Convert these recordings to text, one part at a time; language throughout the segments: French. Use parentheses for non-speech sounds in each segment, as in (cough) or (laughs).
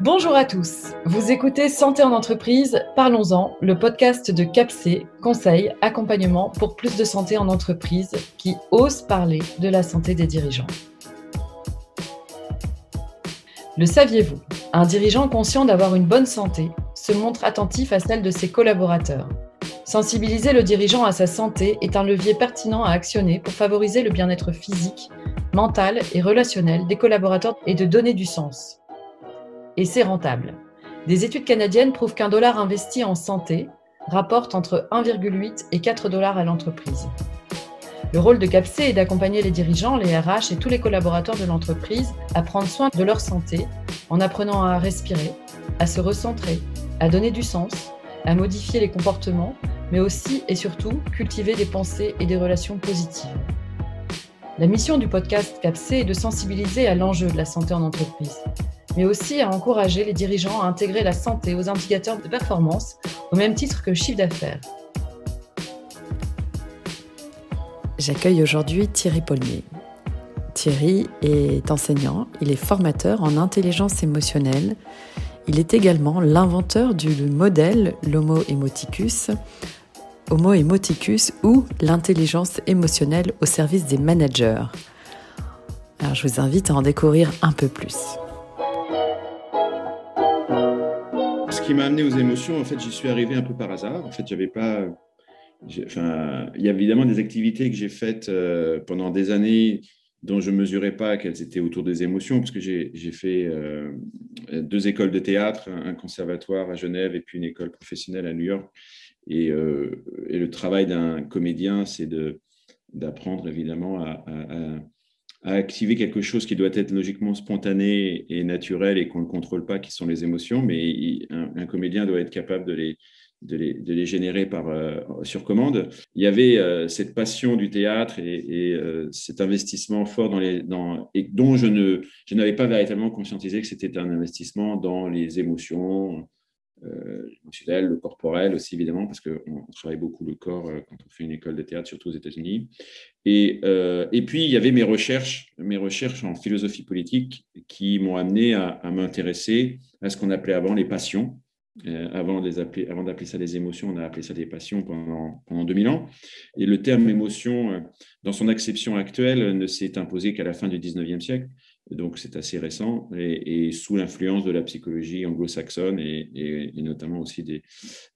Bonjour à tous. Vous écoutez Santé en entreprise, parlons-en, le podcast de CAPC, conseil, accompagnement pour plus de santé en entreprise qui ose parler de la santé des dirigeants. Le saviez-vous? Un dirigeant conscient d'avoir une bonne santé se montre attentif à celle de ses collaborateurs. Sensibiliser le dirigeant à sa santé est un levier pertinent à actionner pour favoriser le bien-être physique, mental et relationnel des collaborateurs et de donner du sens et c'est rentable. Des études canadiennes prouvent qu'un dollar investi en santé rapporte entre 1,8 et 4 dollars à l'entreprise. Le rôle de CAPC est d'accompagner les dirigeants, les RH et tous les collaborateurs de l'entreprise à prendre soin de leur santé en apprenant à respirer, à se recentrer, à donner du sens, à modifier les comportements, mais aussi et surtout cultiver des pensées et des relations positives. La mission du podcast CAPC est de sensibiliser à l'enjeu de la santé en entreprise, mais aussi à encourager les dirigeants à intégrer la santé aux indicateurs de performance au même titre que chiffre d'affaires. J'accueille aujourd'hui Thierry Paulmier. Thierry est enseignant, il est formateur en intelligence émotionnelle. Il est également l'inventeur du modèle l'Homo Emoticus, Homo Emoticus ou l'intelligence émotionnelle au service des managers. Alors je vous invite à en découvrir un peu plus. qui m'a amené aux émotions, en fait, j'y suis arrivé un peu par hasard. En fait, j'avais pas. Enfin, il y a évidemment des activités que j'ai faites euh, pendant des années dont je ne mesurais pas qu'elles étaient autour des émotions, parce que j'ai fait euh, deux écoles de théâtre, un conservatoire à Genève et puis une école professionnelle à New York. Et, euh, et le travail d'un comédien, c'est d'apprendre évidemment à, activer quelque chose qui doit être logiquement spontané et naturel et qu'on ne contrôle pas, qui sont les émotions, mais un, comédien doit être capable de les, générer par, euh, sur commande. Il y avait euh, cette passion du théâtre et, cet investissement fort dans les, dont je, n'avais pas véritablement conscientisé que c'était un investissement dans les émotions, émotionnel, le corporel aussi évidemment, parce qu'on travaille beaucoup le corps euh, quand on fait une école de théâtre, surtout aux États-Unis. Et, euh, et, puis il y avait mes recherches, mes recherches en philosophie politique qui m'ont amené à, m'intéresser à ce qu'on appelait avant les passions. avant, avant d'appeler ça des émotions, on a appelé ça des passions pendant, pendant 2000 ans. Et le terme émotion, dans son acception actuelle, ne s'est imposé qu'à la fin du 19e siècle donc c'est assez récent, et, sous l'influence de la psychologie anglo-saxonne et, notamment aussi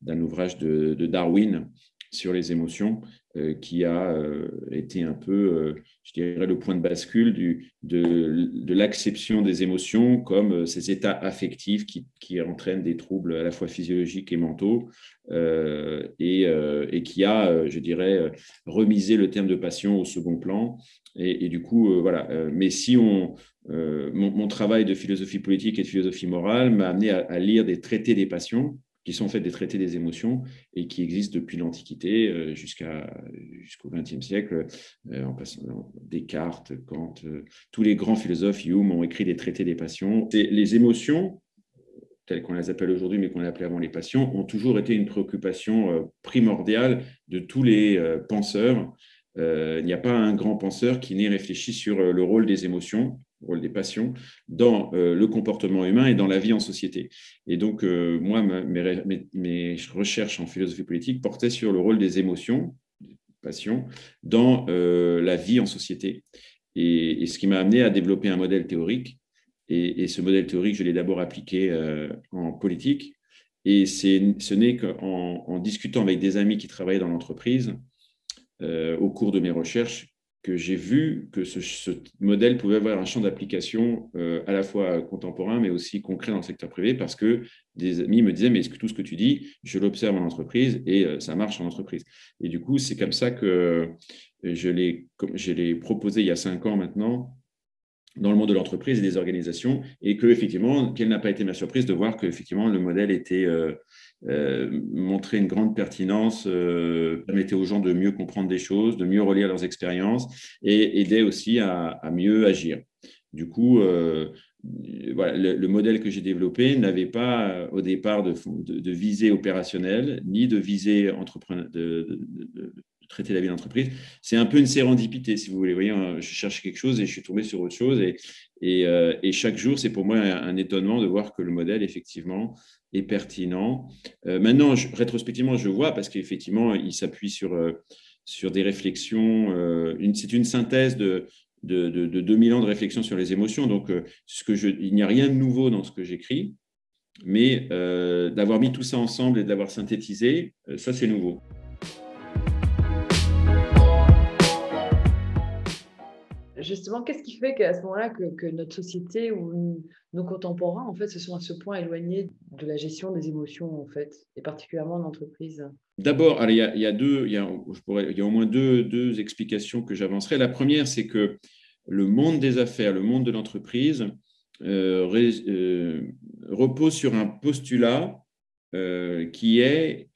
d'un ouvrage de, Darwin sur les émotions, euh, qui a euh, été un peu, euh, je dirais, le point de bascule du, de, l'acception des émotions comme ces états affectifs qui, entraînent des troubles à la fois physiologiques et mentaux, et, et, qui a, je dirais, remisé le terme de passion au second plan. Et, du coup, voilà. mais si on, mon, travail de philosophie politique et de philosophie morale m'a amené à, lire des traités des passions, qui sont en fait des traités des émotions et qui existent depuis l'Antiquité euh, jusqu'au XXe siècle, euh, en passant Descartes, Kant, euh, tous les grands philosophes, Hume, ont écrit des traités des passions. les émotions, telles qu'on les appelle aujourd'hui, mais qu'on appelait avant les passions, ont toujours été une préoccupation primordiale de tous les penseurs. il n'y a pas un grand penseur qui n'ait réfléchi sur le rôle des émotions rôle des passions, dans euh, le comportement humain et dans la vie en société. Et donc, euh, moi, mes, recherches en philosophie politique portaient sur le rôle des émotions, des passions, dans euh, la vie en société. Et, ce qui m'a amené à développer un modèle théorique. Et, ce modèle théorique, je l'ai d'abord appliqué en politique. Et ce n'est qu'en en discutant avec des amis qui travaillaient dans l'entreprise, au cours de mes recherches, que j'ai vu que ce, modèle pouvait avoir un champ d'application euh, à la fois contemporain, mais aussi concret dans le secteur privé, parce que des amis me disaient, mais est-ce que tout ce que tu dis, je l'observe en entreprise et euh, ça marche en entreprise? Et du coup, c'est comme ça que je l'ai proposé il y a cinq ans maintenant dans le monde de l'entreprise et des organisations, et que effectivement, quelle n'a pas été ma surprise de voir que effectivement le modèle était euh, euh, montrait une grande pertinence, euh, permettait aux gens de mieux comprendre des choses, de mieux relire leurs expériences, et aidait aussi à, mieux agir. Du coup, voilà, le, modèle que j'ai développé n'avait pas au départ de, visée opérationnelle, ni de visée entrepreneur, traiter la vie d'entreprise. C'est un peu une sérendipité, si vous voulez. Voyez, je cherche quelque chose et je suis tombé sur autre chose. Et, euh, chaque jour, c'est pour moi un, étonnement de voir que le modèle, effectivement, est pertinent. Euh, maintenant, rétrospectivement, je vois, parce qu'effectivement, il s'appuie sur, sur des réflexions. c'est une synthèse de, de, de, 2000 ans de réflexion sur les émotions. Donc, il n'y a rien de nouveau dans ce que j'écris. Mais euh, d'avoir mis tout ça ensemble et d'avoir synthétisé, euh, ça c'est nouveau. Justement, qu'est-ce qui fait qu'à ce moment-là, que, notre société ou nos contemporains, en fait, se sont à ce point éloignés de la gestion des émotions, en fait, et particulièrement en entreprise? D'abord, il y, a, au moins deux, deux explications que j'avancerai. La première, c'est que le monde des affaires, le monde de l'entreprise, euh, euh, repose sur un postulat euh, qui est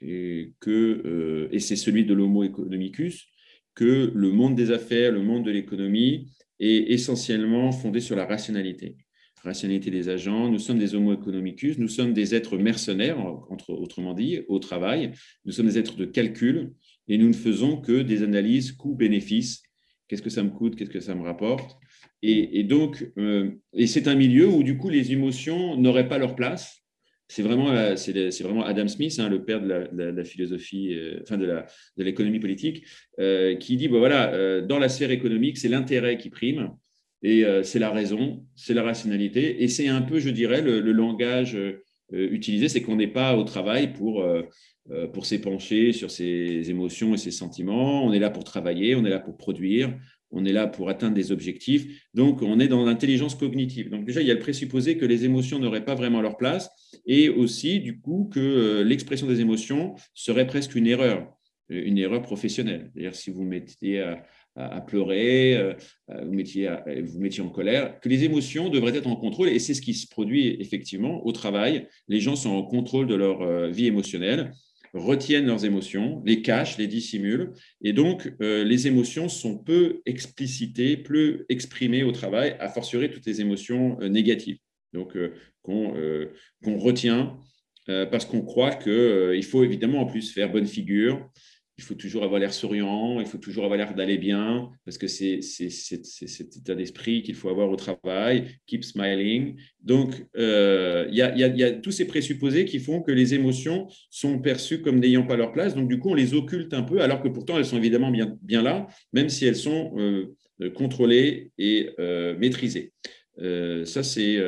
que, et c'est celui de l'homo economicus, que le monde des affaires, le monde de l'économie est essentiellement fondé sur la rationalité. Rationalité des agents, nous sommes des homo economicus, nous sommes des êtres mercenaires, entre, autrement dit, au travail, nous sommes des êtres de calcul et nous ne faisons que des analyses coût-bénéfice. Qu'est-ce que ça me coûte, qu'est-ce que ça me rapporte? Et, donc, euh, et c'est un milieu où du coup les émotions n'auraient pas leur place. C'est vraiment, euh, c'est vraiment Adam Smith, hein, le père de la, philosophie, euh, enfin de l'économie politique, qui dit, voilà, dans la sphère économique, c'est l'intérêt qui prime, et c'est la raison, c'est la rationalité, et c'est un peu, je dirais, le, langage utilisé, c'est qu'on n'est pas au travail pour pour s'épancher sur ses émotions et ses sentiments. On est là pour travailler, on est là pour produire, on est là pour atteindre des objectifs. Donc, on est dans l'intelligence cognitive. Donc, déjà, il y a le présupposé que les émotions n'auraient pas vraiment leur place et aussi, du coup, que euh, l'expression des émotions serait presque une erreur, euh, une erreur professionnelle. C'est-à-dire, si vous mettiez à, pleurer, euh, vous mettiez, vous mettiez en colère, que les émotions devraient être en contrôle et c'est ce qui se produit effectivement au travail. Les gens sont en contrôle de leur vie émotionnelle retiennent leurs émotions, les cachent, les dissimulent. Et donc, euh, les émotions sont peu explicitées, peu exprimées au travail, à fortiori toutes les émotions euh, négatives. Donc, euh, qu'on retient parce qu'on croit qu'il faut évidemment en plus faire bonne figure, il faut toujours avoir l'air souriant, il faut toujours avoir l'air d'aller bien, parce que c'est cet état d'esprit qu'il faut avoir au travail, keep smiling. Donc, euh, il y, a, tous ces présupposés qui font que les émotions sont perçues comme n'ayant pas leur place. Donc, du coup, on les occulte un peu, alors que pourtant, elles sont évidemment bien, là, même si elles sont euh, contrôlées et euh, maîtrisées. ça, c'est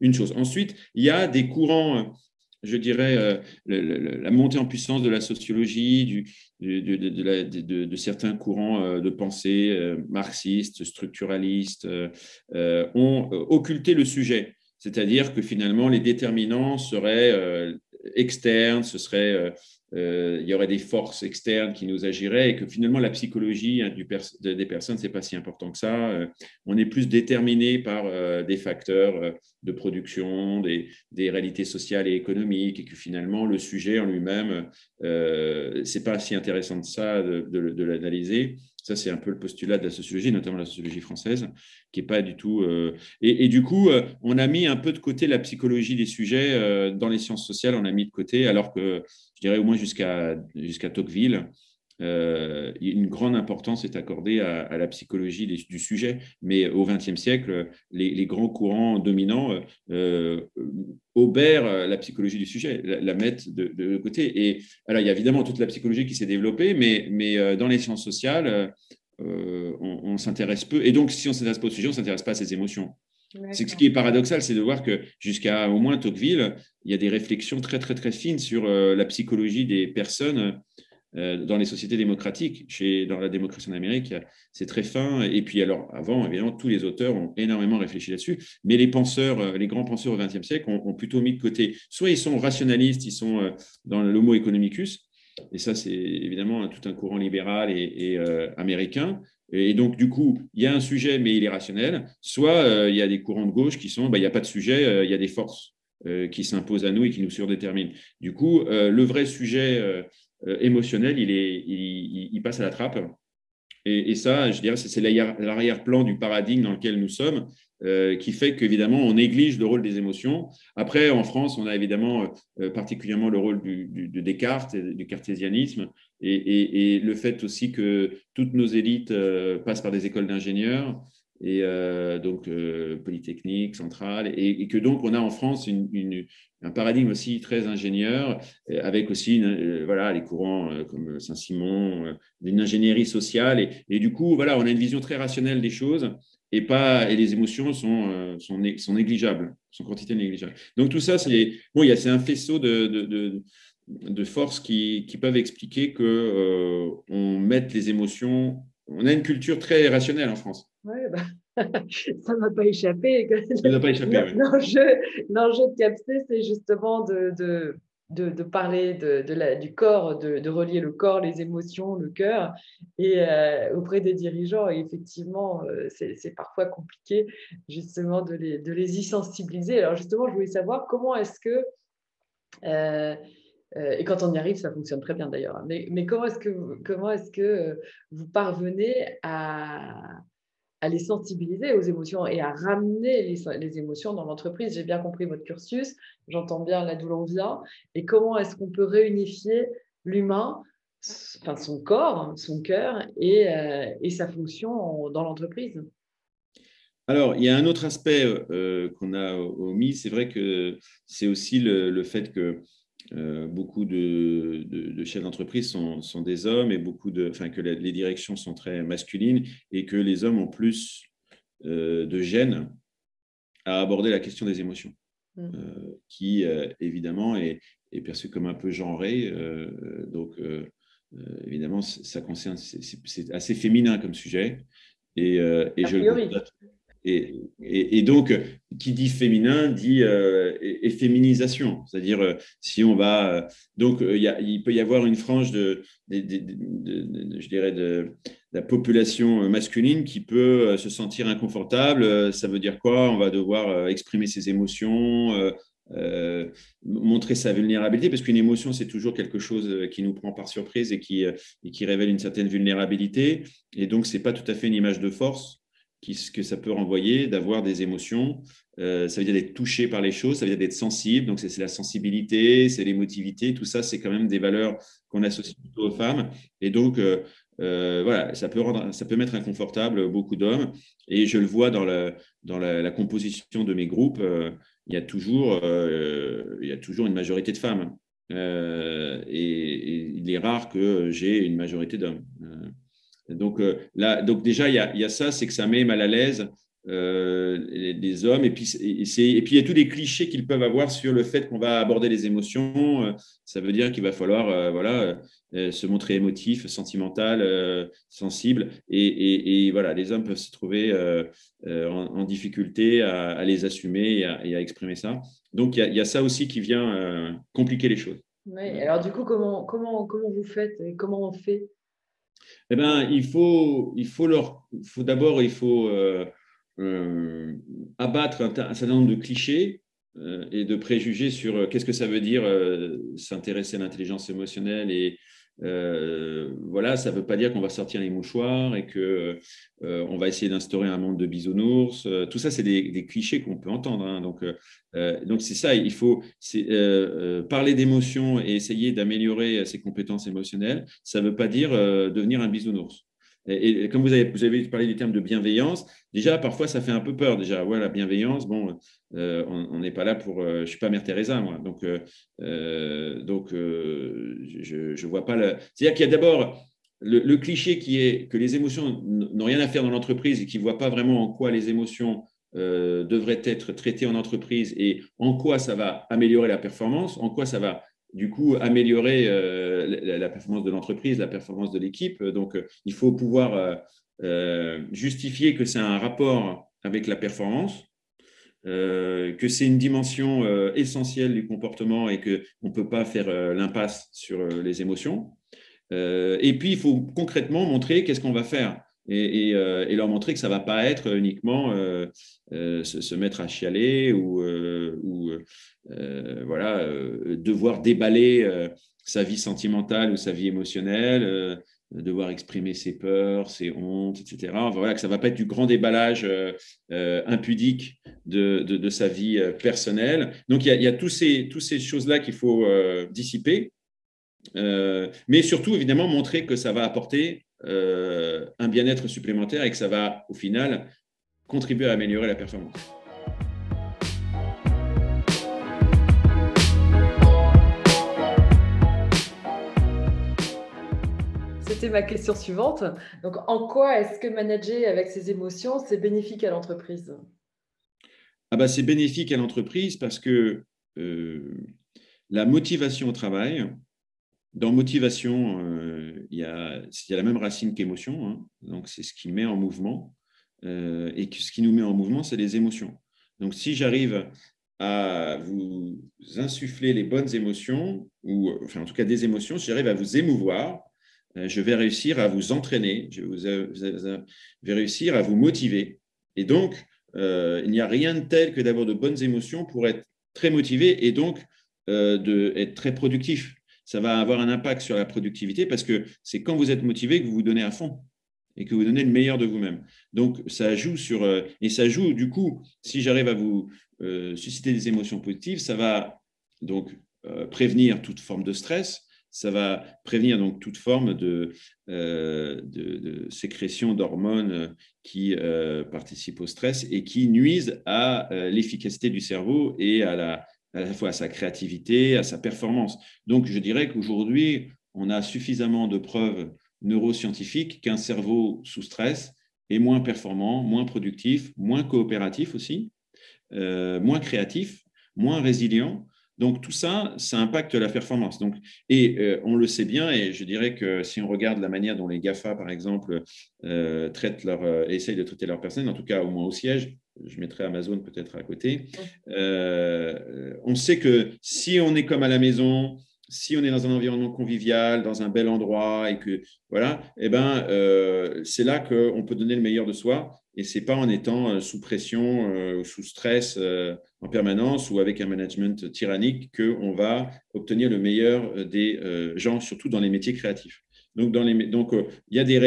une chose. Ensuite, il y a des courants je dirais, la montée en puissance de la sociologie, de, certains courants euh, de pensée euh, marxistes, structuralistes, euh, ont occulté le sujet. C'est-à-dire que finalement, les déterminants seraient externes, ce serait euh, il y aurait des forces externes qui nous agiraient et que finalement la psychologie hein, du des personnes, c'est pas si important que ça. Euh, on est plus déterminé par euh, des facteurs de production, des, des, réalités sociales et économiques et que finalement le sujet en lui-même, c'est pas si intéressant que ça de, de l'analyser. Ça, c'est un peu le postulat de la sociologie, notamment la sociologie française, qui est pas du tout. Euh, et, du coup, euh, on a mis un peu de côté la psychologie des sujets euh, dans les sciences sociales. On a mis de côté, alors que je dirais au moins jusqu'à jusqu'à Tocqueville, une grande importance est accordée à, la psychologie du sujet. Mais au XXe siècle, les, grands courants dominants obèrent la psychologie du sujet, la, mettent de, côté. Et alors, il y a évidemment toute la psychologie qui s'est développée, mais, mais dans les sciences sociales, on, s'intéresse peu. Et donc, si on s'intéresse pas au sujet, on ne s'intéresse pas à ses émotions. ce qui est paradoxal, c'est de voir que jusqu'à au moins Tocqueville, il y a des réflexions très, très, très fines sur la psychologie des personnes euh, dans les sociétés démocratiques, chez, dans la démocratie en Amérique, c'est très fin. Et puis, alors, avant, évidemment, tous les auteurs ont énormément réfléchi là-dessus, mais les penseurs, euh, les grands penseurs au XXe siècle ont, plutôt mis de côté. Soit ils sont rationalistes, ils sont euh, dans l'homo economicus, et ça, c'est évidemment tout un courant libéral et, américain. Et donc, du coup, il y a un sujet, mais il est rationnel. Soit il y a des courants de gauche qui sont, bah, il n'y a pas de sujet, il y a des forces qui s'imposent à nous et qui nous surdéterminent. Du coup, le vrai sujet euh, émotionnel, il, est, il, passe à la trappe. Et, ça, je dirais, c'est l'arrière-plan du paradigme dans lequel nous sommes. qui fait qu'évidemment, on néglige le rôle des émotions. Après, en France, on a évidemment particulièrement le rôle du, Descartes, du cartésianisme, et, le fait aussi que toutes nos élites passent par des écoles d'ingénieurs et euh, donc euh, Polytechnique, Centrale, et, que donc on a en France une, un paradigme aussi très ingénieur, euh, avec aussi voilà, les courants comme Saint-Simon, d'une ingénierie sociale, et, du coup, voilà, on a une vision très rationnelle des choses, et, pas, et les émotions sont, sont, négligeables, sont quantité négligeable. Donc tout ça, c'est bon, un faisceau de, de, de, forces qui, qui, peuvent expliquer qu'on on mette les émotions on a une culture très rationnelle en France. Oui, bah, ça ne m'a pas échappé. Ça m'a pas échappé, oui. L'enjeu de CAPC, c'est justement de, de, parler de, la, du corps, de, relier le corps, les émotions, le cœur, et euh, auprès des dirigeants. Et effectivement, euh, c'est parfois compliqué justement de les, de les y sensibiliser. Alors justement, je voulais savoir comment est-ce que... Euh, et quand on y arrive, ça fonctionne très bien d'ailleurs. Mais, comment est-ce que, comment est-ce que euh, vous parvenez à, les sensibiliser aux émotions et à ramener les, émotions dans l'entreprise? J'ai bien compris votre cursus, j'entends bien là d'où l'on vient. Et comment est-ce qu'on peut réunifier l'humain, enfin son corps, son cœur et, euh, sa fonction dans l'entreprise? Alors, il y a un autre aspect qu'on a omis, c'est vrai que c'est aussi le fait que euh, beaucoup de, chefs d'entreprise sont, des hommes et beaucoup de, enfin, que les directions sont très masculines et que les hommes ont plus euh, de gêne à aborder la question des émotions, mmh. euh, qui évidemment est, est, perçue comme un peu genrée. donc, évidemment, ça concerne, c'est assez féminin comme sujet. Et, et je le et, donc, qui dit féminin dit euh, et, féminisation. C'est-à-dire, euh, si on va. Euh, donc, il peut y avoir une frange de, je dirais, de, la population masculine qui peut se sentir inconfortable. Ça veut dire quoi? On va devoir exprimer ses émotions. montrer sa vulnérabilité, parce qu'une émotion, c'est toujours quelque chose qui nous prend par surprise et qui, et qui révèle une certaine vulnérabilité. Et donc, ce n'est pas tout à fait une image de force ce que ça peut renvoyer, d'avoir des émotions. Euh, ça veut dire d'être touché par les choses, ça veut dire d'être sensible. Donc, c'est la sensibilité, c'est l'émotivité. Tout ça, c'est quand même des valeurs qu'on associe plutôt aux femmes. Et donc, euh, euh, voilà, ça peut, rendre, ça peut mettre inconfortable beaucoup d'hommes. Et je le vois dans la, dans la, composition de mes groupes, il, y a toujours, il y a toujours une majorité de femmes. Et, et, il est rare que j'ai une majorité d'hommes. Donc, euh, là, donc déjà, il y, a, ça, c'est que ça met mal à l'aise euh, les, hommes. Et puis, et, puis, il y a tous les clichés qu'ils peuvent avoir sur le fait qu'on va aborder les émotions. Euh, ça veut dire qu'il va falloir voilà, se montrer émotif, sentimental, sensible. Et, voilà, les hommes peuvent se trouver en, difficulté à, les assumer et à, exprimer ça. Donc, il y, a, ça aussi qui vient compliquer les choses. Oui, alors du coup, comment, comment, comment vous faites et comment on fait eh ben, il faut, d'abord, il faut euh, euh, abattre un, certain nombre de clichés euh, et de préjugés sur qu'est-ce que ça veut dire s'intéresser à l'intelligence émotionnelle et euh, voilà, ça ne veut pas dire qu'on va sortir les mouchoirs et que euh, on va essayer d'instaurer un monde de bisounours. Euh, tout ça, c'est des, clichés qu'on peut entendre. Hein. Donc, donc c'est ça. Il faut parler d'émotions et essayer d'améliorer ses compétences émotionnelles. Ça ne veut pas dire devenir un bisounours. Et, comme vous avez, vous avez, parlé du terme de bienveillance, déjà, parfois, ça fait un peu peur. Déjà, ouais, la bienveillance, bon, euh, on n'est pas là pour. Euh, je ne suis pas Mère Teresa, moi. Donc, euh, donc je ne vois pas. C'est-à-dire qu'il y a d'abord le, cliché qui est que les émotions n'ont rien à faire dans l'entreprise et qui ne voient pas vraiment en quoi les émotions devraient être traitées en entreprise et en quoi ça va améliorer la performance, en quoi ça va du coup améliorer euh, la, performance de l'entreprise, la performance de l'équipe. Donc, euh, il faut pouvoir euh, justifier que c'est un rapport avec la performance, que c'est une dimension essentielle du comportement et qu'on ne peut pas faire l'impasse sur les émotions. et puis, il faut concrètement montrer qu'est-ce qu'on va faire. Et, leur montrer que ça ne va pas être uniquement se, mettre à chialer ou, voilà, devoir déballer sa vie sentimentale ou sa vie émotionnelle, devoir exprimer ses peurs, ses hontes, etc. Voilà, que ça ne va pas être du grand déballage euh, euh, impudique de, sa vie euh, personnelle. Donc, il y a, tous tous ces choses-là qu'il faut dissiper, mais surtout, évidemment, montrer que ça va apporter un bien-être supplémentaire et que ça va, au final, contribuer à améliorer la performance. c'était ma question suivante. Donc, en quoi est-ce que manager avec ses émotions, c'est bénéfique à l'entreprise? Ah bah, C'est bénéfique à l'entreprise parce que euh, la motivation au travail, dans motivation, euh, il, y a, la même racine qu'émotion. Hein. donc, c'est ce qui met en mouvement. Euh, et ce qui nous met en mouvement, c'est les émotions. Donc, si j'arrive à vous insuffler les bonnes émotions, ou enfin en tout cas des émotions, si j'arrive à vous émouvoir, euh, je vais réussir à vous entraîner, je vais réussir à vous motiver. Et donc, il n'y a rien de tel que d'avoir de bonnes émotions pour être très motivé et donc euh, de, être très productif. Ça va avoir un impact sur la productivité parce que c'est quand vous êtes motivé que vous vous donnez à fond et que vous donnez le meilleur de vous-même. Donc, ça joue sur. et ça joue, du coup, si j'arrive à vous susciter des émotions positives, ça va donc prévenir toute forme de stress, ça va prévenir donc toute forme de, euh, sécrétion d'hormones qui euh, participent au stress et qui nuisent à euh, l'efficacité du cerveau et à la, à la fois à sa créativité, à sa performance. Donc, je dirais qu'aujourd'hui, on a suffisamment de preuves neuroscientifiques qu'un cerveau sous stress est moins performant, moins productif, moins coopératif aussi, moins créatif, moins résilient. Donc tout ça, ça impacte la performance. Donc, et euh, on le sait bien, et je dirais que si on regarde la manière dont les GAFA, par exemple, euh, euh, essayent de traiter leur personnel, en tout cas au moins au siège, je mettrai Amazon peut-être à côté, on sait que si on est comme à la maison, si on est dans un environnement convivial, dans un bel endroit, et que voilà, eh ben, c'est là qu'on peut donner le meilleur de soi et c'est pas en étant euh, sous pression euh, ou sous stress euh, en permanence ou avec un management tyrannique qu'on va obtenir le meilleur des gens, surtout dans les métiers créatifs. Donc, donc il y a des,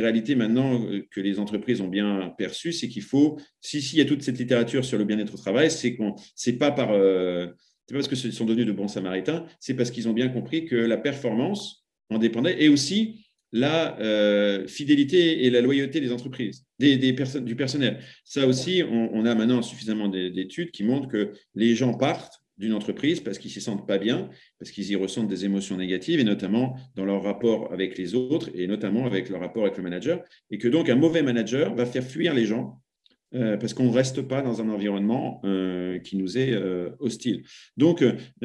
réalités maintenant que les entreprises ont bien perçues, c'est qu'il faut, si, si y a toute cette littérature sur le bien-être au travail, c'est qu'on, c'est pas par, c'est pas parce que ce sont devenus de bons samaritains, c'est parce qu'ils ont bien compris que la performance en dépendait et aussi la euh, fidélité et la loyauté des entreprises, des, personnes, du personnel. Ça aussi, on, a maintenant suffisamment d'études qui montrent que les gens partent d'une entreprise parce qu'ils ne s'y sentent pas bien, parce qu'ils y ressentent des émotions négatives, et notamment dans leur rapport avec les autres, et notamment avec leur rapport avec le manager, et que donc un mauvais manager va faire fuir les gens euh, parce qu'on ne reste pas dans un environnement euh, qui nous est hostile. Donc, (clears throat)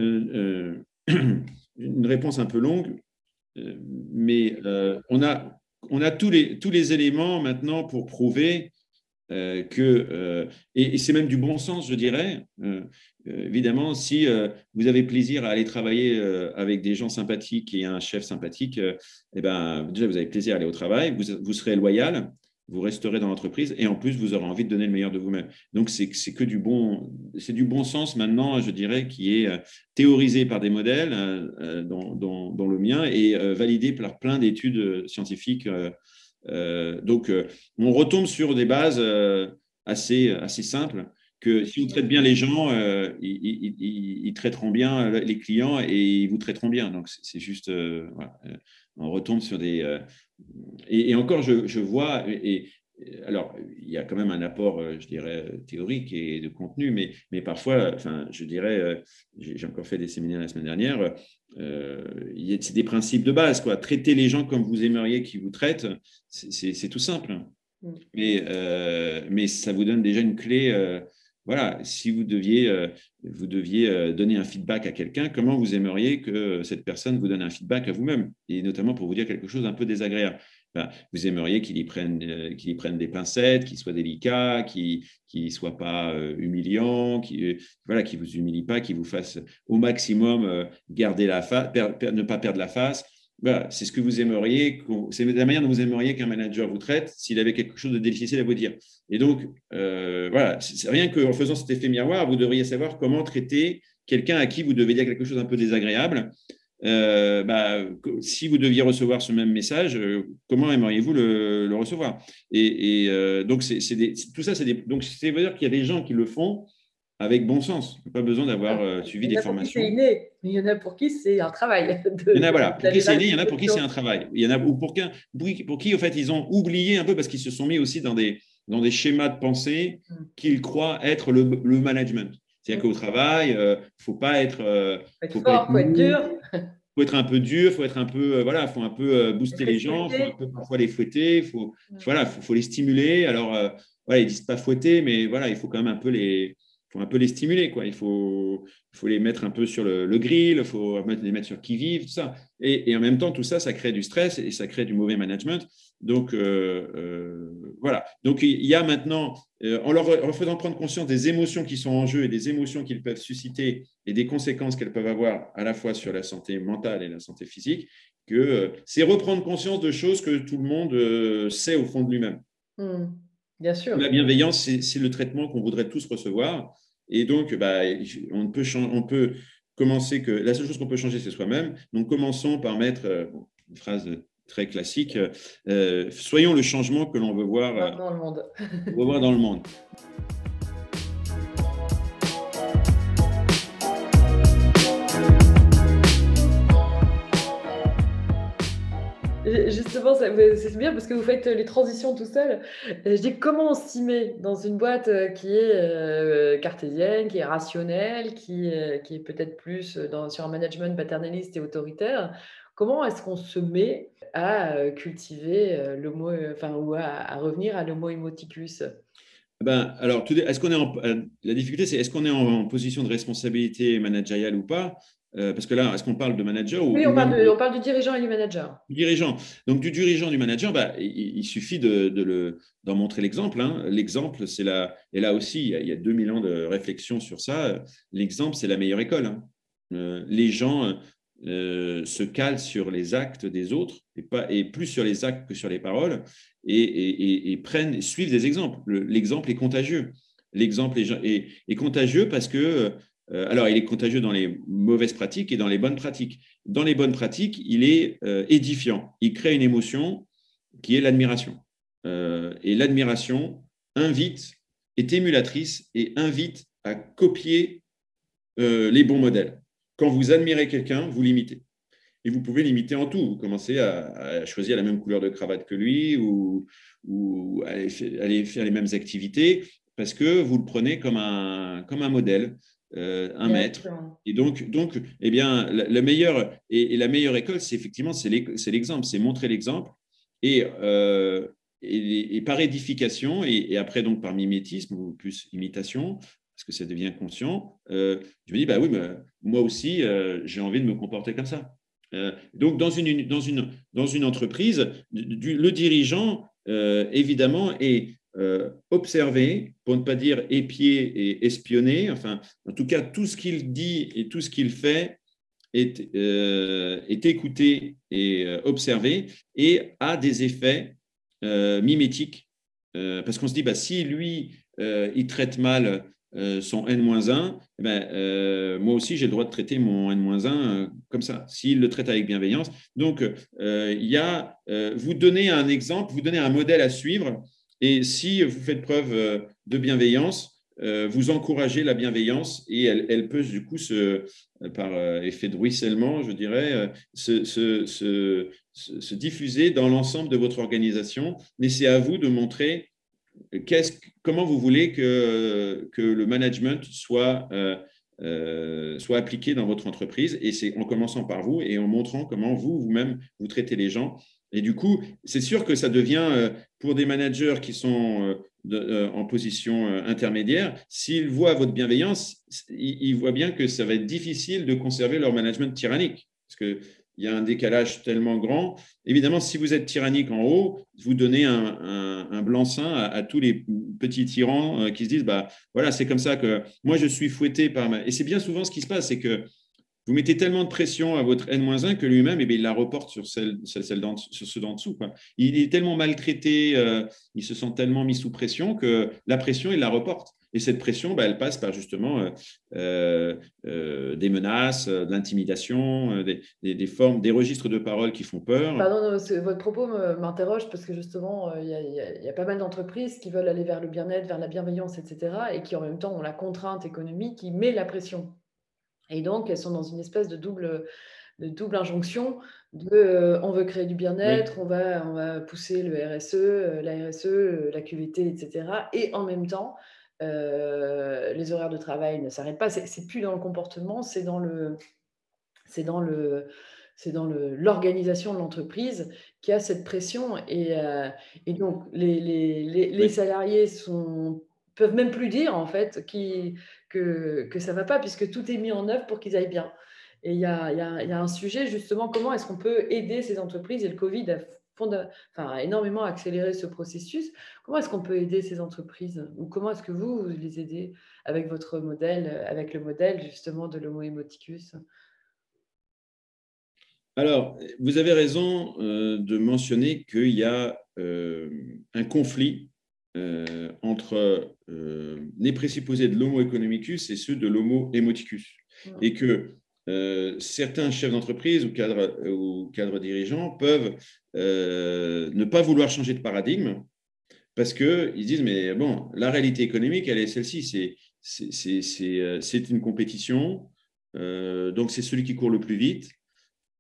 une réponse un peu longue, euh, mais euh, on a, on a tous, les, tous les éléments maintenant pour prouver euh, que, et, c'est même du bon sens, je dirais. évidemment, si vous avez plaisir à aller travailler avec des gens sympathiques et un chef sympathique, eh ben, déjà, vous avez plaisir à aller au travail, vous, vous serez loyal, vous resterez dans l'entreprise et en plus, vous aurez envie de donner le meilleur de vous-même. Donc, c'est que du bon, c'est du bon sens maintenant, je dirais, qui est euh, théorisé par des modèles, euh, euh, dont, le mien, et validé par plein d'études scientifiques. Donc, on retombe sur des bases assez, assez simples que si vous traitez bien les gens, ils, traiteront bien les clients et ils vous traiteront bien. Donc, c'est juste, on retombe sur des, et, encore, je, vois, et, alors, il y a quand même un apport, euh, je dirais, théorique et de contenu, mais, mais parfois, enfin, je dirais, euh, j'ai encore fait des séminaires la semaine dernière, euh, c'est des principes de base, quoi. Traiter les gens comme vous aimeriez qu'ils vous traitent, c'est tout simple. Mm. Mais, mais ça vous donne déjà une clé. voilà, si vous deviez, vous deviez donner un feedback à quelqu'un, comment vous aimeriez que cette personne vous donne un feedback à vous-même, et notamment pour vous dire quelque chose d'un peu désagréable vous aimeriez qu'il y, prenne, euh, y des pincettes, qu'il soit délicat, qu'il ne soit pas euh, humiliant, qu'il euh, voilà, vous humilie pas, qu'il vous fasse au maximum garder la face, ne pas perdre la face. C'est ce que vous aimeriez, c'est la manière dont vous aimeriez qu'un manager vous traite s'il avait quelque chose de difficile à vous dire. Et donc, voilà, c'est rien qu'en faisant cet effet miroir, vous devriez savoir comment traiter quelqu'un à qui vous devez dire quelque chose un peu désagréable bah, si vous deviez recevoir ce même message, comment aimeriez-vous le, recevoir? Et, donc, c'est, tout ça, c'est donc ça veut dire qu'il y a des gens qui le font avec bon sens. Pas besoin d'avoir ah, suivi des formations. C'est inné, mais il y en a pour qui c'est un travail. il y en a, voilà, pour qui c'est inné, il y en a pour qui c'est un travail. (laughs) Il y en a pour, qui, pour qui, en fait, ils ont oublié un peu parce qu'ils se sont mis aussi dans des, dans des schémas de pensée mm. qu'ils croient être le, le management. C'est-à-dire qu'au travail, il euh, ne faut pas être. Euh, faut, être, faut être dur. (laughs) faut être un peu dur, faut être un peu, euh, voilà, faut un peu booster les gens, faut un peu parfois les fouetter, faut, voilà, faut, faut, les stimuler. Alors, voilà, ils disent pas fouetter, mais voilà, il faut quand même un peu les, un peu les stimuler. Quoi. Il, faut, faut les mettre un peu sur le, grill, il faut les mettre sur qui vivent, tout ça. Et, en même temps, tout ça, ça crée du stress et ça crée du mauvais management. Donc, euh, euh, voilà. Donc, il y a maintenant, euh, en, leur, faisant prendre conscience des émotions qui sont en jeu et des émotions qu'ils peuvent susciter et des conséquences qu'elles peuvent avoir à la fois sur la santé mentale et la santé physique, que c'est reprendre conscience de choses que tout le monde sait au fond de lui-même. Mmh. bien sûr. La bienveillance, c'est le traitement qu'on voudrait tous recevoir. Et donc, bah, on, peut on peut commencer que la seule chose qu'on peut changer, c'est soi-même. Donc, commençons par mettre euh, une phrase très classique euh, soyons le changement que l'on veut voir dans le monde. veut voir dans le monde. Justement, c'est bien parce que vous faites les transitions tout seul. Je dis comment on s'y met dans une boîte euh, qui est euh, cartésienne, qui est rationnelle, qui, euh, est peut-être plus sur un management paternaliste et autoritaire? Comment est-ce qu'on se met à cultiver le mot, enfin, ou à, revenir à l'homo emoticus ben, alors, est-ce qu'on est la difficulté, c'est est-ce qu'on est en, position de responsabilité managériale ou pas? Euh, parce que là, est-ce qu'on parle de manager Oui, on, parle, du dirigeant et du manager. Du dirigeant. Donc, du dirigeant, du manager, bah, il, suffit de, le, d'en montrer l'exemple. Hein. L'exemple, c'est la. Et là aussi, il y, a, 2000 ans de réflexion sur ça. L'exemple, c'est la meilleure école. Hein. Euh, les gens euh, se calent sur les actes des autres et, pas, et plus sur les actes que sur les paroles et, et, prennent, suivent des exemples. l'exemple est contagieux. L'exemple est, est, contagieux parce que euh, alors, il est contagieux dans les mauvaises pratiques et dans les bonnes pratiques. Dans les bonnes pratiques, il est euh, édifiant. Il crée une émotion qui est l'admiration. Euh, et l'admiration invite, est émulatrice et invite à copier les bons modèles. Quand vous admirez quelqu'un, vous l'imitez. Et vous pouvez l'imiter en tout. Vous commencez à, choisir la même couleur de cravate que lui ou, aller, faire les mêmes activités parce que vous le prenez comme un modèle. Euh, un maître. Et donc, donc eh bien, la, meilleure, et, la meilleure école, c'est effectivement c'est l'exemple, c'est montrer l'exemple. Euh, et, et, par édification, et, après donc par mimétisme ou plus imitation, parce que ça devient conscient, euh, je me dis, bah oui, moi aussi, j'ai envie de me comporter comme ça. donc, dans une, dans, une, dans une entreprise, le dirigeant, évidemment, est euh, observer, pour ne pas dire épier et espionner, enfin, en tout cas, tout ce qu'il dit et tout ce qu'il fait est, euh, est, écouté et euh, observé et a des effets mimétiques. parce qu'on se dit, bah, si lui, il traite mal son N-1, eh ben, moi aussi, j'ai le droit de traiter mon N-1 comme ça, s'il le traite avec bienveillance. Donc, il y a, vous donnez un exemple, vous donnez un modèle à suivre et si vous faites preuve euh, de bienveillance, euh, vous encouragez la bienveillance et elle, peut du coup, euh, par effet de ruissellement, je dirais, se, se, diffuser dans l'ensemble de votre organisation. Mais c'est à vous de montrer comment vous voulez que, que le management soit, soit appliqué dans votre entreprise. Et c'est en commençant par vous et en montrant comment vous, vous-même, vous traitez les gens et du coup, c'est sûr que ça devient, euh, pour des managers qui sont euh, euh, en position intermédiaire, s'ils voient votre bienveillance, ils voient bien que ça va être difficile de conserver leur management tyrannique. Parce qu'il y a un décalage tellement grand. Évidemment, si vous êtes tyrannique en haut, vous donnez un, blanc-seing à, tous les petits tyrans qui se disent, bah, voilà, c'est comme ça que moi, je suis fouetté par ma... Et c'est bien souvent ce qui se passe, c'est que vous mettez tellement de pression à votre N-1 que lui-même, eh il la reporte sur, celle, ceux d'en dessous. Il est tellement maltraité, euh, il se sent tellement mis sous pression que la pression, il la reporte. Et cette pression, bah, elle passe par justement euh, des menaces, de l'intimidation, des, formes, des registres de parole qui font peur. Pardon, votre propos m'interroge parce que justement, il y, a pas mal d'entreprises qui veulent aller vers le bien-être, vers la bienveillance, etc. et qui en même temps ont la contrainte économique qui met la pression. Et donc, elles sont dans une espèce de double de double injonction de euh, on veut créer du bien-être, on, va, on va pousser le RSE, euh, la RSE, euh, la QVT, etc. Et en même temps, les horaires de travail ne s'arrêtent pas. C'est plus dans le comportement, c'est dans le, c'est dans le, c'est dans l'organisation de l'entreprise qui a cette pression. Et, et donc, les, les, les, salariés sont, peuvent même plus dire, en fait, qui, que, que ça va pas, puisque tout est mis en œuvre pour qu'ils aillent bien. Et il y a, y, a, y a, un sujet justement, comment est-ce qu'on peut aider ces entreprises Et le Covid a, enfin, énormément accéléré ce processus. Comment est-ce qu'on peut aider ces entreprises? Ou comment est-ce que vous, vous les aidez avec votre modèle, avec le modèle justement de l'Homo emoticus alors, vous avez raison euh, de mentionner qu'il y a euh, un conflit euh, entre les présupposés de l'Homo economicus et ceux de l'Homo emoticus. Mmh. Et que euh, certains chefs d'entreprise ou cadres, ou cadres dirigeants peuvent euh, ne pas vouloir changer de paradigme parce qu'ils disent, mais bon, la réalité économique, elle est celle-ci, c'est euh, une compétition, donc c'est celui qui court le plus vite,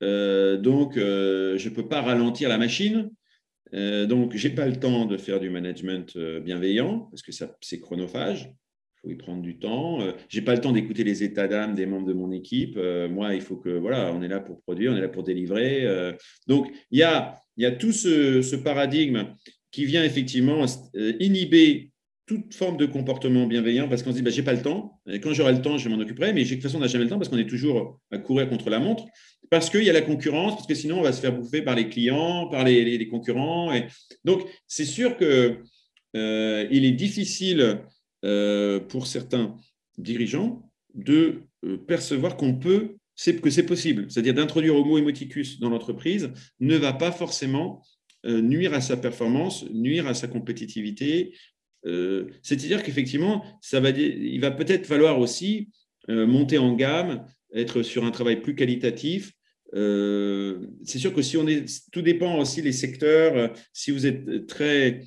donc je ne peux pas ralentir la machine, donc je n'ai pas le temps de faire du management bienveillant, parce que c'est chronophage, faut y prendre du temps. Euh, j'ai pas le temps d'écouter les états d'âme des membres de mon équipe. Euh, moi, il faut que voilà, on est là pour produire, on est là pour délivrer. Euh. donc il y a, y a tout ce, paradigme qui vient effectivement inhiber toute forme de comportement bienveillant parce qu'on se dit bah, j'ai pas le temps. Et quand j'aurai le temps, je m'en occuperai. Mais de toute façon, on n'a jamais le temps parce qu'on est toujours à courir contre la montre. Parce qu'il y a la concurrence, parce que sinon on va se faire bouffer par les clients, par les, concurrents. Donc c'est sûr que il est difficile euh, pour certains dirigeants de euh, percevoir qu'on peut, que c'est possible. C'est-à-dire d'introduire Homo emoticus dans l'entreprise ne va pas forcément euh, nuire à sa performance, nuire à sa compétitivité. C'est-à-dire qu'effectivement, va, il va peut-être falloir aussi monter en gamme, être sur un travail plus qualitatif, c'est sûr que si on est, tout dépend aussi des secteurs. Si vous êtes très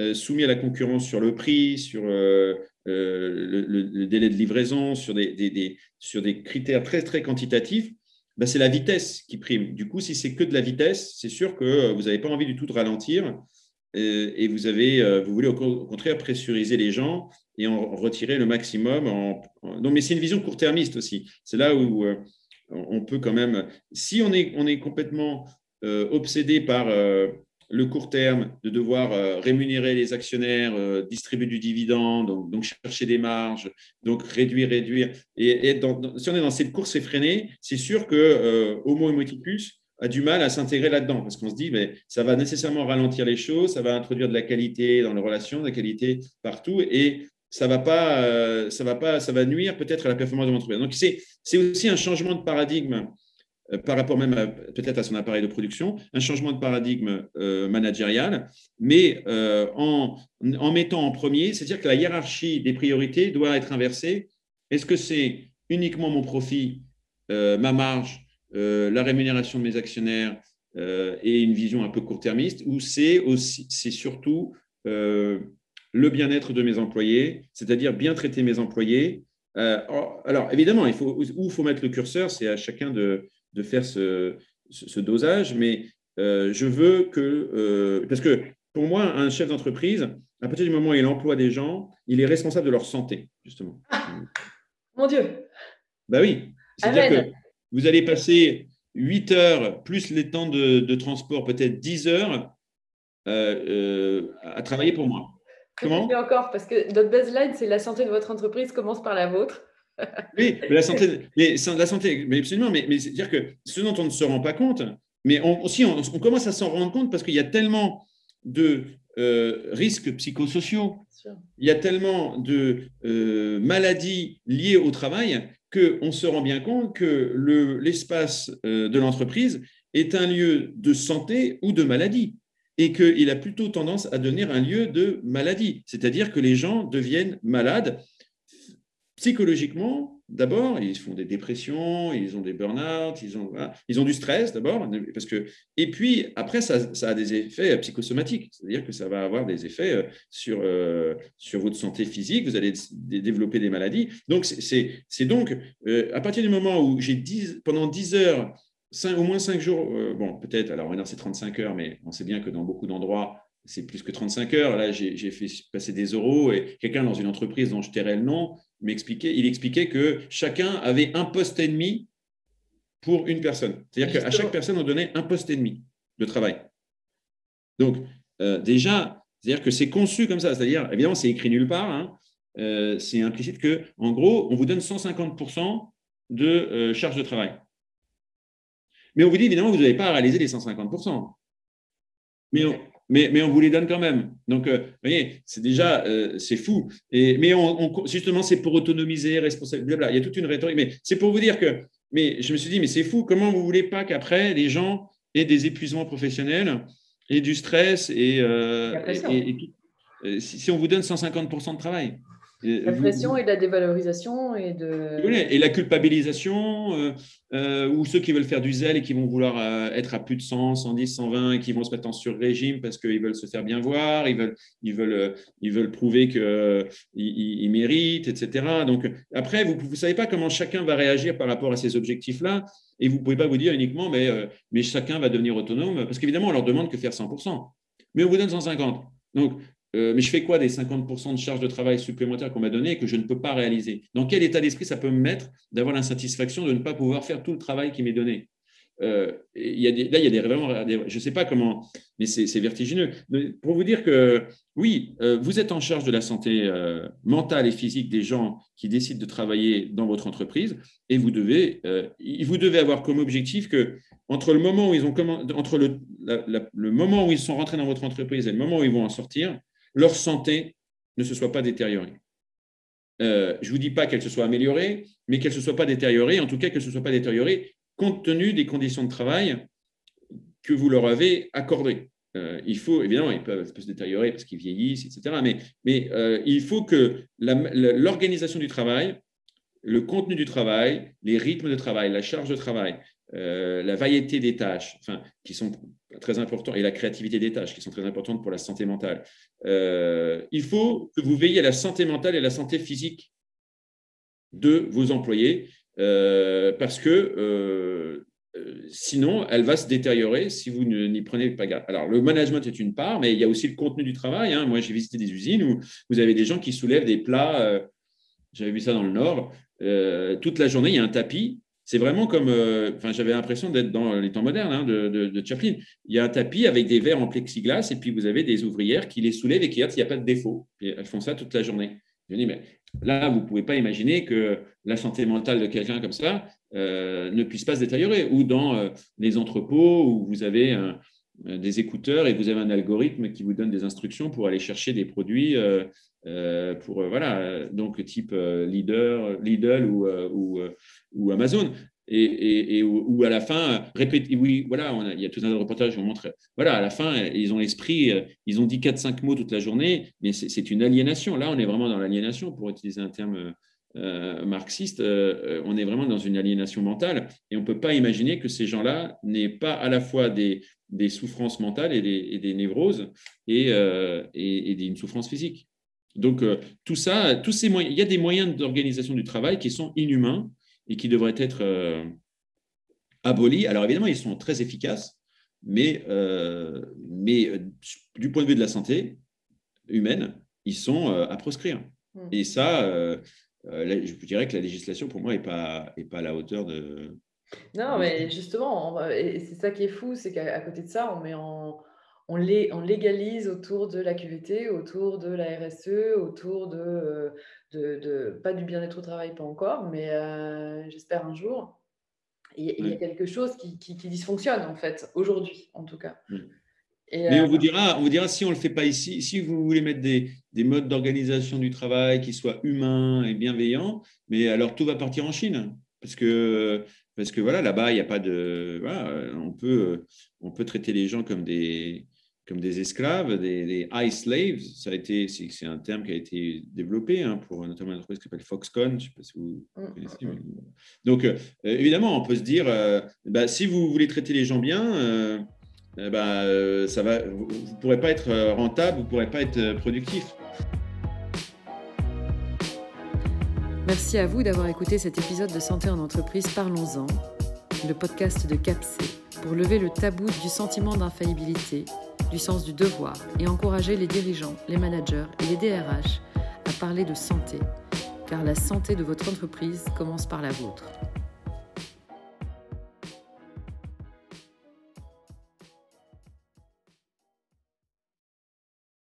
euh, soumis à la concurrence sur le prix, sur euh, euh, le, délai de livraison, sur des, sur des critères très, très quantitatifs, ben, c'est la vitesse qui prime. Du coup, si c'est que de la vitesse, c'est sûr que vous n'avez pas envie du tout de ralentir et vous, avez, vous voulez au contraire pressuriser les gens et en retirer le maximum. En, mais c'est une vision court-termiste aussi. C'est là où on peut quand même, si on est, on est complètement obsédé par le court terme, de devoir euh, rémunérer les actionnaires, euh, distribuer du dividende, donc, chercher des marges, donc réduire, réduire. Et, si on est dans cette course effrénée, c'est sûr que euh, Homo emoticus a du mal à s'intégrer là-dedans parce qu'on se dit, mais ça va nécessairement ralentir les choses, ça va introduire de la qualité dans les relations, de la qualité partout, et ça va pas, ça va pas, ça va nuire peut-être à la performance de l'entreprise. Donc c'est aussi un changement de paradigme euh, par rapport même peut-être à son appareil de production, un changement de paradigme euh, managérial, mais euh, en, en, mettant en premier, c'est-à-dire que la hiérarchie des priorités doit être inversée. Est-ce que c'est uniquement mon profit, ma marge, la rémunération de mes actionnaires et une vision un peu court-termiste, ou c'est aussi, c'est surtout le bien-être de mes employés, c'est-à-dire bien traiter mes employés, alors, évidemment, il faut, où il faut mettre le curseur, c'est à chacun de, de faire ce, dosage, mais euh, je veux que, euh, parce que pour moi, un chef d'entreprise, à partir du moment où il emploie des gens, il est responsable de leur santé, justement. Ah, mon Dieu. Ben oui. C'est-à-dire que vous allez passer 8 heures plus les temps de, transport, peut-être 10 heures euh, à travailler pour moi. Comment? Encore, parce que notre baseline, c'est la santé de votre entreprise commence par la vôtre. (laughs) Oui, mais la santé, mais, la santé, mais absolument, mais, mais c'est-à-dire que ce dont on ne se rend pas compte, mais on, aussi on, commence à s'en rendre compte parce qu'il y a tellement de euh, risques psychosociaux, il y a tellement de euh, maladies liées au travail qu'on se rend bien compte que l'espace euh, de l'entreprise est un lieu de santé ou de maladie et qu'il a plutôt tendance à devenir un lieu de maladie, c'est-à-dire que les gens deviennent malades psychologiquement, d'abord, ils font des dépressions, ils ont des burn-out, ils ont, ils ont du stress d'abord, parce que, et puis après, ça, a des effets psychosomatiques, c'est-à-dire que ça va avoir des effets euh, sur, euh, sur votre santé physique, vous allez développer des maladies. Donc, c'est donc, euh, à partir du moment où j'ai pendant 10 heures, au moins 5 jours, bon, peut-être, alors maintenant c'est 35 heures, mais on sait bien que dans beaucoup d'endroits, c'est plus que 35 heures. Là, j'ai fait passer des euros et quelqu'un dans une entreprise dont je tairai le nom m'expliquait, il expliquait que chacun avait un poste et demi pour une personne. C'est-à-dire qu'à chaque personne, on donnait un poste et demi de travail. Donc, euh, déjà, c'est-à-dire que c'est conçu comme ça. C'est-à-dire, évidemment, c'est écrit nulle part. Hein. Euh, c'est implicite que, en gros, on vous donne 150% de euh, charge de travail. Mais on vous dit, évidemment, vous n'avez pas à réaliser les 150%. Mais on, mais, on vous les donne quand même. Donc, euh, vous voyez, c'est déjà, euh, c'est fou. Et, mais on, justement, c'est pour autonomiser, responsabiliser, Il y a toute une rhétorique. Mais c'est pour vous dire que, mais je me suis dit, mais c'est fou, comment vous voulez pas qu'après, les gens aient des épuisements professionnels et du stress et, euh, si on vous donne 150% de travail? La pression et la dévalorisation et de. Et la culpabilisation, euh, euh, ou ceux qui veulent faire du zèle et qui vont vouloir euh, être à plus de 100, 110, 120 et qui vont se mettre en sur-régime parce qu'ils veulent se faire bien voir, ils veulent, ils veulent, ils veulent prouver qu'ils ils, méritent, etc. Donc après, vous ne savez pas comment chacun va réagir par rapport à ces objectifs-là et vous ne pouvez pas vous dire uniquement, mais, mais chacun va devenir autonome parce qu'évidemment, on leur demande que faire 100%. Mais on vous donne 150. Donc, euh, mais je fais quoi des 50% de charge de travail supplémentaires qu'on m'a donné et que je ne peux pas réaliser? Dans quel état d'esprit ça peut me mettre d'avoir l'insatisfaction de ne pas pouvoir faire tout le travail qui m'est donné? Euh, là, il y a des vraiment, je ne sais pas comment, mais c'est vertigineux. Pour vous dire que oui, euh, vous êtes en charge de la santé mentale et physique des gens qui décident de travailler dans votre entreprise, et vous devez, vous devez avoir comme objectif que entre le moment où ils ont entre le moment où ils sont rentrés dans votre entreprise et le moment où ils vont en sortir, leur santé ne se soit pas détériorée. Euh, je ne vous dis pas qu'elle se soit améliorée, mais qu'elle ne se soit pas détériorée, en tout cas qu'elle ne se soit pas détériorée compte tenu des conditions de travail que vous leur avez accordées. Euh, il faut, évidemment, ils peuvent, se détériorer parce qu'ils vieillissent, etc. Mais, euh, il faut que l'organisation du travail, le contenu du travail, les rythmes de travail, la charge de travail, la variété des tâches, enfin, qui sont très importants, et la créativité des tâches, qui sont très importantes pour la santé mentale, euh, il faut que vous veilliez à la santé mentale et la santé physique de vos employés, euh, parce que euh, sinon, elle va se détériorer si vous n'y prenez pas garde. Alors, le management est une part, mais il y a aussi le contenu du travail. Hein. Moi, j'ai visité des usines où vous avez des gens qui soulèvent des plats, j'avais vu ça dans le Nord, toute la journée, il y a un tapis, c'est vraiment comme, enfin, j'avais l'impression d'être dans les temps modernes hein, de, Chaplin. Il y a un tapis avec des verres en plexiglas et puis vous avez des ouvrières qui les soulèvent et qui regardent s'il n'y a pas de défaut. elles font ça toute la journée. Je dis, mais là, vous ne pouvez pas imaginer que la santé mentale de quelqu'un comme ça ne puisse pas se détériorer. Ou dans les entrepôts où vous avez des écouteurs et vous avez un algorithme qui vous donne des instructions pour aller chercher des produits euh, pour euh, voilà donc type euh, leader Lidl ou, ou, ou Amazon. Et, où, à la fin répéter oui voilà il y a tout un reportage on montre voilà à la fin ils ont l'esprit ils ont dit 4 5 mots toute la journée mais c'est une aliénation. Là on est vraiment dans l'aliénation pour utiliser un terme marxiste, on est vraiment dans une aliénation mentale. Et on ne peut pas imaginer que ces gens-là n'aient pas à la fois des, des souffrances mentales et des, et des névroses et, et, et, une souffrance physique. Donc, euh, tout ça, tous ces moyens, il y a des moyens d'organisation du travail qui sont inhumains et qui devraient être euh, abolis. Alors, évidemment, ils sont très efficaces, mais, euh, mais du point de vue de la santé humaine, ils sont à proscrire. Hmm. Et ça, je dirais que la législation, pour moi, n'est pas, est pas à la hauteur de. Non, mais justement, c'est ça qui est fou, c'est qu'à côté de ça, on met en on, légalise autour de la QVT, autour de la RSE, autour de, euh, pas du bien-être au travail, pas encore, mais euh, j'espère un jour. Il y, a quelque chose qui, dysfonctionne, en fait, aujourd'hui, en tout cas. mais on, euh, vous dira, on vous dira, si on ne le fait pas ici, si vous voulez mettre des, modes d'organisation du travail qui soient humains et bienveillants, mais alors tout va partir en Chine. Parce que, parce que voilà, là-bas, il n'y a pas de. on, peut, on peut traiter les gens comme des, comme des esclaves, des, des high slaves. Ça a été, c'est un terme qui a été développé hein, pour notamment une entreprise qui s'appelle Foxconn. Je ne sais pas si vous mm. connaissez. Donc, euh, évidemment, on peut se dire, euh, bah, si vous voulez traiter les gens bien, euh, bah, ça va, vous ne pourrez pas être rentable, vous ne pourrez pas être productif. Merci à vous d'avoir écouté cet épisode de Santé en entreprise Parlons-en, le podcast de CAPC, pour lever le tabou du sentiment d'infaillibilité du sens du devoir et encourager les dirigeants, les managers et les DRH à parler de santé, car la santé de votre entreprise commence par la vôtre.